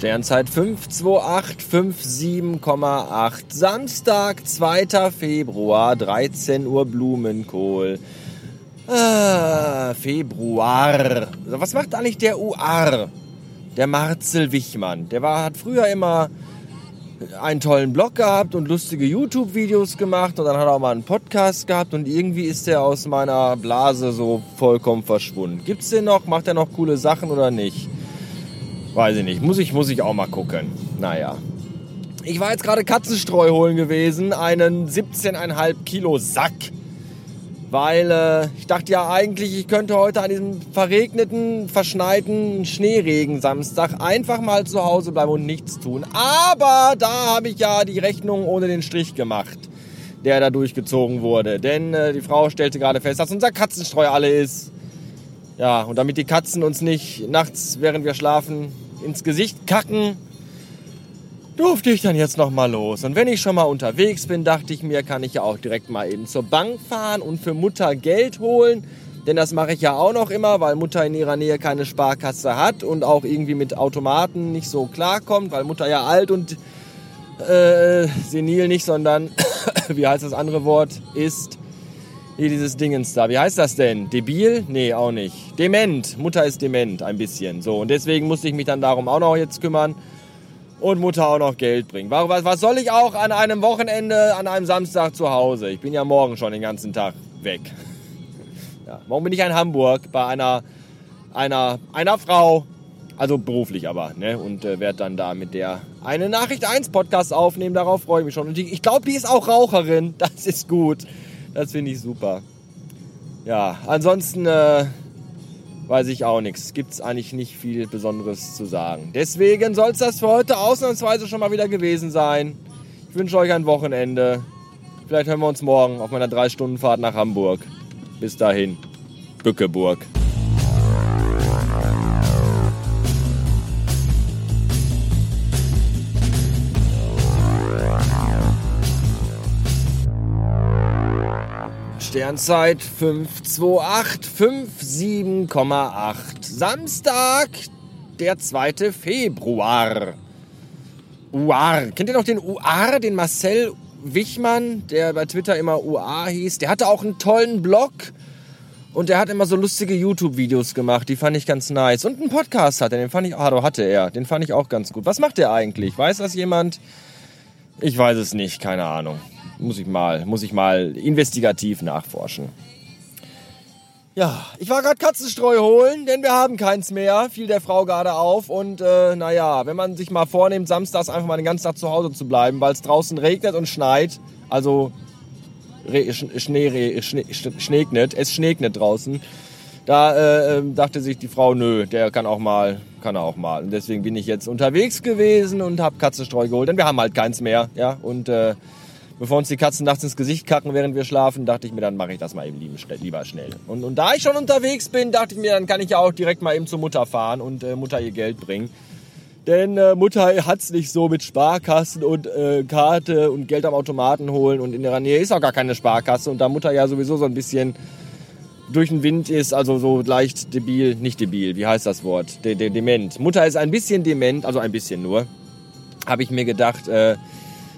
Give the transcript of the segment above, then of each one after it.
Sternzeit 52857,8. Samstag, 2. Februar, 13 Uhr Blumenkohl. Ah, Februar. Was macht eigentlich der UR? Der Marcel Wichmann. Der war, hat früher immer einen tollen Blog gehabt und lustige YouTube-Videos gemacht und dann hat er auch mal einen Podcast gehabt und irgendwie ist er aus meiner Blase so vollkommen verschwunden. Gibt's den noch? Macht er noch coole Sachen oder nicht? Weiß ich nicht. Muss ich, muss ich auch mal gucken. Naja. Ich war jetzt gerade Katzenstreu holen gewesen. Einen 17,5 Kilo Sack. Weil äh, ich dachte ja eigentlich, ich könnte heute an diesem verregneten, verschneiten Schneeregen Samstag einfach mal zu Hause bleiben und nichts tun. Aber da habe ich ja die Rechnung ohne den Strich gemacht, der da durchgezogen wurde. Denn äh, die Frau stellte gerade fest, dass unser Katzenstreu alle ist. Ja, und damit die Katzen uns nicht nachts, während wir schlafen, ins Gesicht kacken, durfte ich dann jetzt noch mal los. Und wenn ich schon mal unterwegs bin, dachte ich mir, kann ich ja auch direkt mal eben zur Bank fahren und für Mutter Geld holen. Denn das mache ich ja auch noch immer, weil Mutter in ihrer Nähe keine Sparkasse hat und auch irgendwie mit Automaten nicht so klarkommt, weil Mutter ja alt und äh, senil nicht, sondern, wie heißt das andere Wort, ist hier dieses Dingens da. Wie heißt das denn? Debil? Nee, auch nicht. Dement. Mutter ist dement, ein bisschen. So, und deswegen musste ich mich dann darum auch noch jetzt kümmern und Mutter auch noch Geld bringen. Was, was soll ich auch an einem Wochenende, an einem Samstag zu Hause? Ich bin ja morgen schon den ganzen Tag weg. Ja, morgen bin ich in Hamburg bei einer, einer, einer Frau, also beruflich aber, ne? Und äh, werde dann da mit der eine Nachricht 1 Podcast aufnehmen. Darauf freue ich mich schon. Und die, ich glaube, die ist auch Raucherin. Das ist gut. Das finde ich super. Ja, ansonsten äh, weiß ich auch nichts. Gibt es eigentlich nicht viel Besonderes zu sagen. Deswegen soll es das für heute ausnahmsweise schon mal wieder gewesen sein. Ich wünsche euch ein Wochenende. Vielleicht hören wir uns morgen auf meiner 3-Stunden-Fahrt nach Hamburg. Bis dahin, Bückeburg. Sternzeit 52857,8. Samstag, der 2. Februar. UAR. Kennt ihr noch den UAR, den Marcel Wichmann, der bei Twitter immer UA hieß? Der hatte auch einen tollen Blog und der hat immer so lustige YouTube-Videos gemacht. Die fand ich ganz nice. Und einen Podcast hat er, den fand ich, ah, hatte er. Den fand ich auch ganz gut. Was macht der eigentlich? Weiß das jemand? Ich weiß es nicht, keine Ahnung. Muss ich mal, muss ich mal investigativ nachforschen. Ja, ich war gerade Katzenstreu holen, denn wir haben keins mehr, fiel der Frau gerade auf. Und äh, naja, wenn man sich mal vornimmt, samstags einfach mal den ganzen Tag zu Hause zu bleiben, weil es draußen regnet und schneit, also Re Schnee, Schnee, schneegnet, es schneegnet draußen, da äh, ähm, dachte sich die Frau, nö, der kann auch mal, kann er auch mal. Und deswegen bin ich jetzt unterwegs gewesen und habe Katzenstreu geholt, denn wir haben halt keins mehr, ja, und äh, bevor uns die Katzen nachts ins Gesicht kacken, während wir schlafen, dachte ich mir, dann mache ich das mal eben lieber schnell. Und, und, da ich schon unterwegs bin, dachte ich mir, dann kann ich ja auch direkt mal eben zur Mutter fahren und äh, Mutter ihr Geld bringen. Denn äh, Mutter es nicht so mit Sparkassen und äh, Karte und Geld am Automaten holen und in ihrer Nähe ist auch gar keine Sparkasse und da Mutter ja sowieso so ein bisschen durch den Wind ist, also so leicht debil, nicht debil, wie heißt das Wort? De, de, dement. Mutter ist ein bisschen dement, also ein bisschen nur. Habe ich mir gedacht, äh,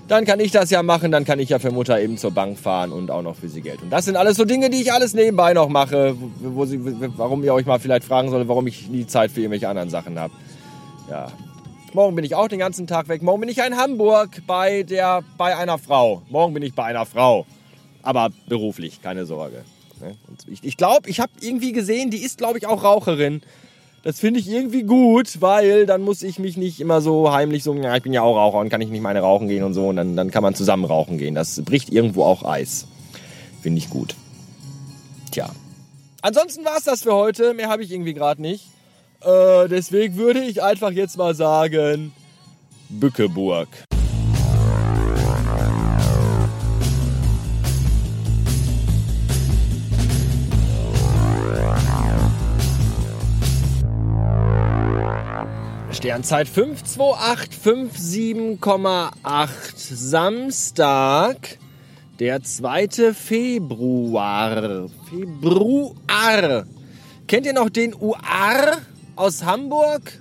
dann kann ich das ja machen, dann kann ich ja für Mutter eben zur Bank fahren und auch noch für sie Geld. Und das sind alles so Dinge, die ich alles nebenbei noch mache, wo sie, warum ihr euch mal vielleicht fragen sollt, warum ich nie Zeit für irgendwelche anderen Sachen habe. Ja. Morgen bin ich auch den ganzen Tag weg. Morgen bin ich in Hamburg bei, der, bei einer Frau. Morgen bin ich bei einer Frau. Aber beruflich, keine Sorge. Ne? Ich, ich glaube, ich habe irgendwie gesehen, die ist, glaube ich, auch Raucherin. Das finde ich irgendwie gut, weil dann muss ich mich nicht immer so heimlich so, ja, ich bin ja auch Raucher und kann ich nicht meine rauchen gehen und so. Und dann, dann kann man zusammen rauchen gehen. Das bricht irgendwo auch Eis. Finde ich gut. Tja. Ansonsten war es das für heute. Mehr habe ich irgendwie gerade nicht. Äh, deswegen würde ich einfach jetzt mal sagen, Bückeburg. Sternzeit 52857,8 Samstag, der 2. Februar. Februar. Kennt ihr noch den UR aus Hamburg?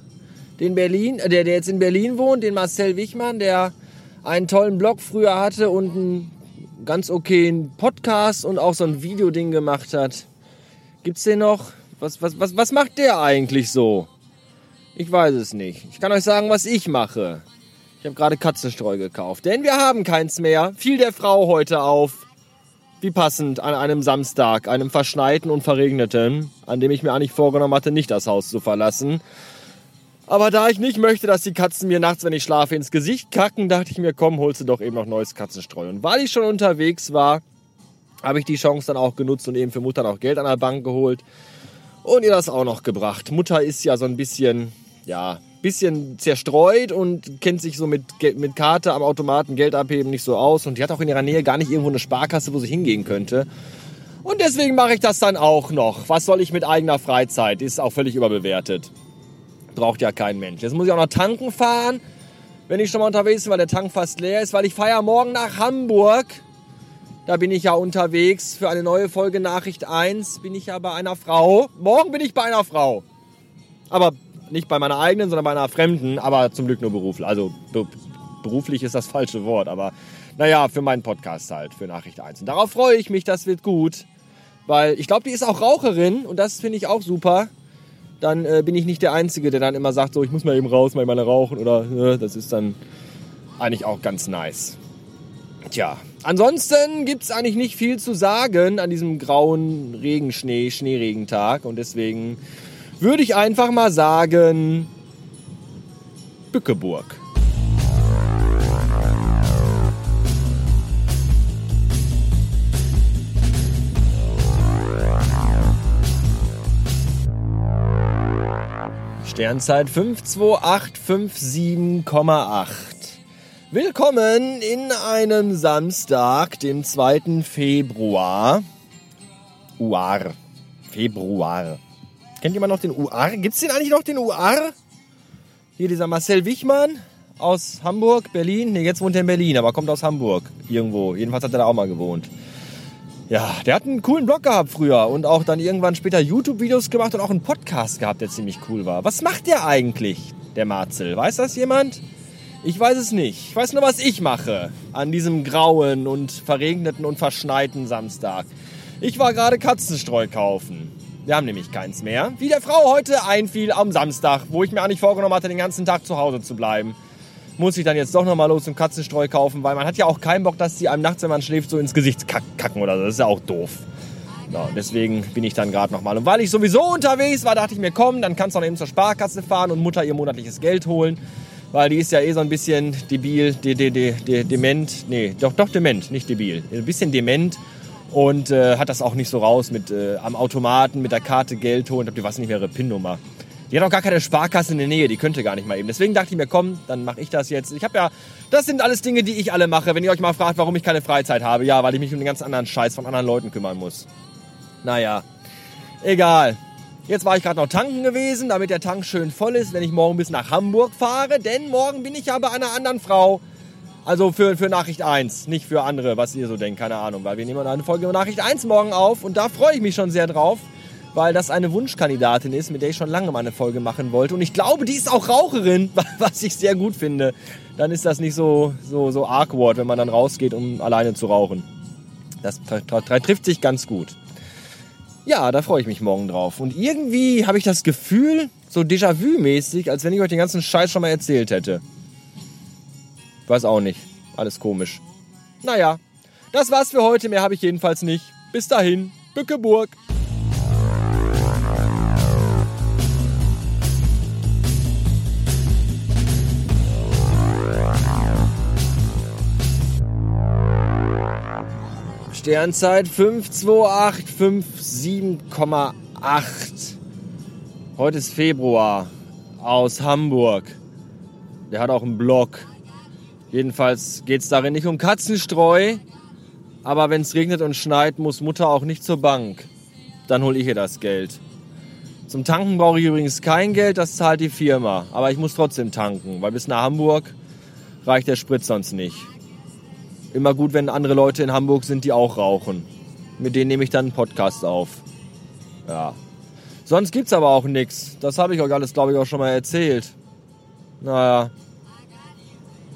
den Berlin, äh, der, der jetzt in Berlin wohnt, den Marcel Wichmann, der einen tollen Blog früher hatte und einen ganz okayen Podcast und auch so ein Videoding gemacht hat. Gibt's den noch? Was, was, was, was macht der eigentlich so? Ich weiß es nicht. Ich kann euch sagen, was ich mache. Ich habe gerade Katzenstreu gekauft, denn wir haben keins mehr. Fiel der Frau heute auf. Wie passend an einem Samstag, einem verschneiten und verregneten, an dem ich mir eigentlich vorgenommen hatte, nicht das Haus zu verlassen. Aber da ich nicht möchte, dass die Katzen mir nachts, wenn ich schlafe, ins Gesicht kacken, dachte ich mir, komm, holst du doch eben noch neues Katzenstreu. Und weil ich schon unterwegs war, habe ich die Chance dann auch genutzt und eben für Mutter noch Geld an der Bank geholt und ihr das auch noch gebracht. Mutter ist ja so ein bisschen, ja, bisschen zerstreut und kennt sich so mit, mit Karte am Automaten Geld abheben nicht so aus und die hat auch in ihrer Nähe gar nicht irgendwo eine Sparkasse, wo sie hingehen könnte. Und deswegen mache ich das dann auch noch. Was soll ich mit eigener Freizeit? Ist auch völlig überbewertet. Braucht ja kein Mensch. Jetzt muss ich auch noch tanken fahren, wenn ich schon mal unterwegs bin, weil der Tank fast leer ist, weil ich feiere morgen nach Hamburg. Da bin ich ja unterwegs für eine neue Folge Nachricht 1. Bin ich ja bei einer Frau. Morgen bin ich bei einer Frau. Aber nicht bei meiner eigenen, sondern bei einer fremden, aber zum Glück nur beruflich. Also be beruflich ist das falsche Wort, aber naja, für meinen Podcast halt, für Nachricht 1. Und darauf freue ich mich, das wird gut. Weil ich glaube, die ist auch Raucherin und das finde ich auch super. Dann äh, bin ich nicht der Einzige, der dann immer sagt, so, ich muss mal eben raus, mal meine rauchen oder äh, das ist dann eigentlich auch ganz nice. Tja, ansonsten gibt es eigentlich nicht viel zu sagen an diesem grauen Regenschnee, Schneeregentag und deswegen würde ich einfach mal sagen, Bückeburg. Sternzeit 52857,8. Willkommen in einem Samstag, dem 2. Februar. Uar. Februar. Kennt jemand noch den UR? Gibt es den eigentlich noch, den UR? Hier dieser Marcel Wichmann aus Hamburg, Berlin. Ne, jetzt wohnt er in Berlin, aber kommt aus Hamburg irgendwo. Jedenfalls hat er da auch mal gewohnt. Ja, der hat einen coolen Blog gehabt früher und auch dann irgendwann später YouTube-Videos gemacht und auch einen Podcast gehabt, der ziemlich cool war. Was macht der eigentlich, der Marcel? Weiß das jemand? Ich weiß es nicht. Ich weiß nur, was ich mache an diesem grauen und verregneten und verschneiten Samstag. Ich war gerade Katzenstreu kaufen. Wir haben nämlich keins mehr. Wie der Frau heute einfiel am Samstag, wo ich mir eigentlich vorgenommen hatte, den ganzen Tag zu Hause zu bleiben. Muss ich dann jetzt doch nochmal los zum Katzenstreu kaufen, weil man hat ja auch keinen Bock, dass sie einem nachts, wenn man schläft, so ins Gesicht kacken oder so. Das ist ja auch doof. Ja, deswegen bin ich dann gerade nochmal. Und weil ich sowieso unterwegs war, dachte ich mir, komm, dann kannst du noch eben zur Sparkasse fahren und Mutter ihr monatliches Geld holen. Weil die ist ja eh so ein bisschen debil, de, de, de, de, dement. Nee, doch, doch dement, nicht debil. Ein bisschen dement und äh, hat das auch nicht so raus mit äh, am Automaten mit der Karte Geld holen. Ich die weiß nicht mehr ihre PIN-Nummer. Die hat auch gar keine Sparkasse in der Nähe, die könnte gar nicht mal eben. Deswegen dachte ich mir, komm, dann mache ich das jetzt. Ich habe ja, das sind alles Dinge, die ich alle mache. Wenn ihr euch mal fragt, warum ich keine Freizeit habe, ja, weil ich mich um den ganzen anderen Scheiß von anderen Leuten kümmern muss. Naja, egal. Jetzt war ich gerade noch tanken gewesen, damit der Tank schön voll ist, wenn ich morgen bis nach Hamburg fahre. Denn morgen bin ich ja bei einer anderen Frau also für, für Nachricht 1, nicht für andere, was ihr so denkt, keine Ahnung. Weil wir nehmen eine Folge über Nachricht 1 morgen auf und da freue ich mich schon sehr drauf, weil das eine Wunschkandidatin ist, mit der ich schon lange mal eine Folge machen wollte. Und ich glaube, die ist auch Raucherin, was ich sehr gut finde. Dann ist das nicht so, so, so awkward, wenn man dann rausgeht, um alleine zu rauchen. Das trifft sich ganz gut. Ja, da freue ich mich morgen drauf. Und irgendwie habe ich das Gefühl, so Déjà-vu-mäßig, als wenn ich euch den ganzen Scheiß schon mal erzählt hätte. Weiß auch nicht. Alles komisch. Naja, das war's für heute. Mehr habe ich jedenfalls nicht. Bis dahin, Bückeburg. Sternzeit 52857,8. Heute ist Februar aus Hamburg. Der hat auch einen Blog. Jedenfalls geht es darin nicht um Katzenstreu, aber wenn es regnet und schneit, muss Mutter auch nicht zur Bank. Dann hole ich ihr das Geld. Zum Tanken brauche ich übrigens kein Geld, das zahlt die Firma. Aber ich muss trotzdem tanken, weil bis nach Hamburg reicht der Sprit sonst nicht. Immer gut, wenn andere Leute in Hamburg sind, die auch rauchen. Mit denen nehme ich dann einen Podcast auf. Ja. Sonst gibt's aber auch nichts. Das habe ich euch alles, glaube ich, auch schon mal erzählt. Naja.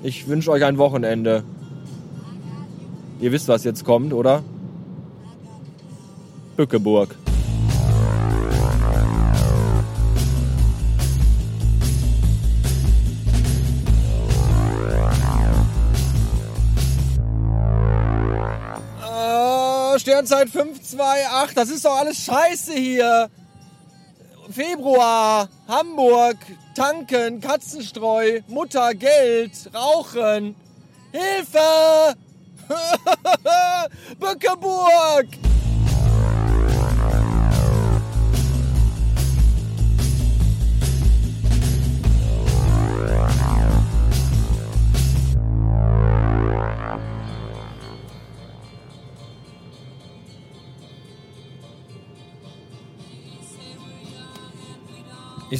Ich wünsche euch ein Wochenende. Ihr wisst, was jetzt kommt, oder? Bückeburg. Äh, Sternzeit 528, das ist doch alles scheiße hier. Februar, Hamburg, tanken, Katzenstreu, Mutter, Geld, Rauchen. Hilfe! Bückeburg!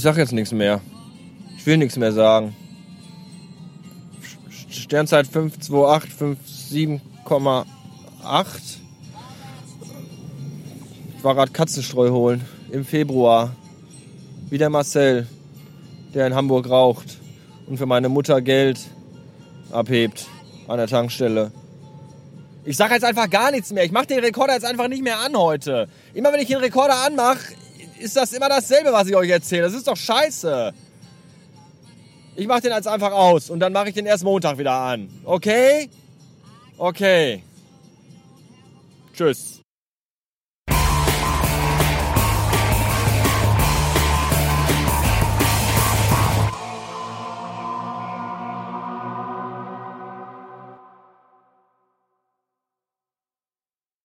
Sag jetzt nichts mehr. Ich will nichts mehr sagen. Sternzeit 52857,8. Ich war gerade Katzenstreu holen. Im Februar. Wie der Marcel, der in Hamburg raucht und für meine Mutter Geld abhebt an der Tankstelle. Ich sag jetzt einfach gar nichts mehr. Ich mach den Rekorder jetzt einfach nicht mehr an heute. Immer wenn ich den Rekorder anmache, ist das immer dasselbe, was ich euch erzähle. Das ist doch scheiße. Ich mache den jetzt einfach aus und dann mache ich den erst Montag wieder an. Okay? Okay. Tschüss.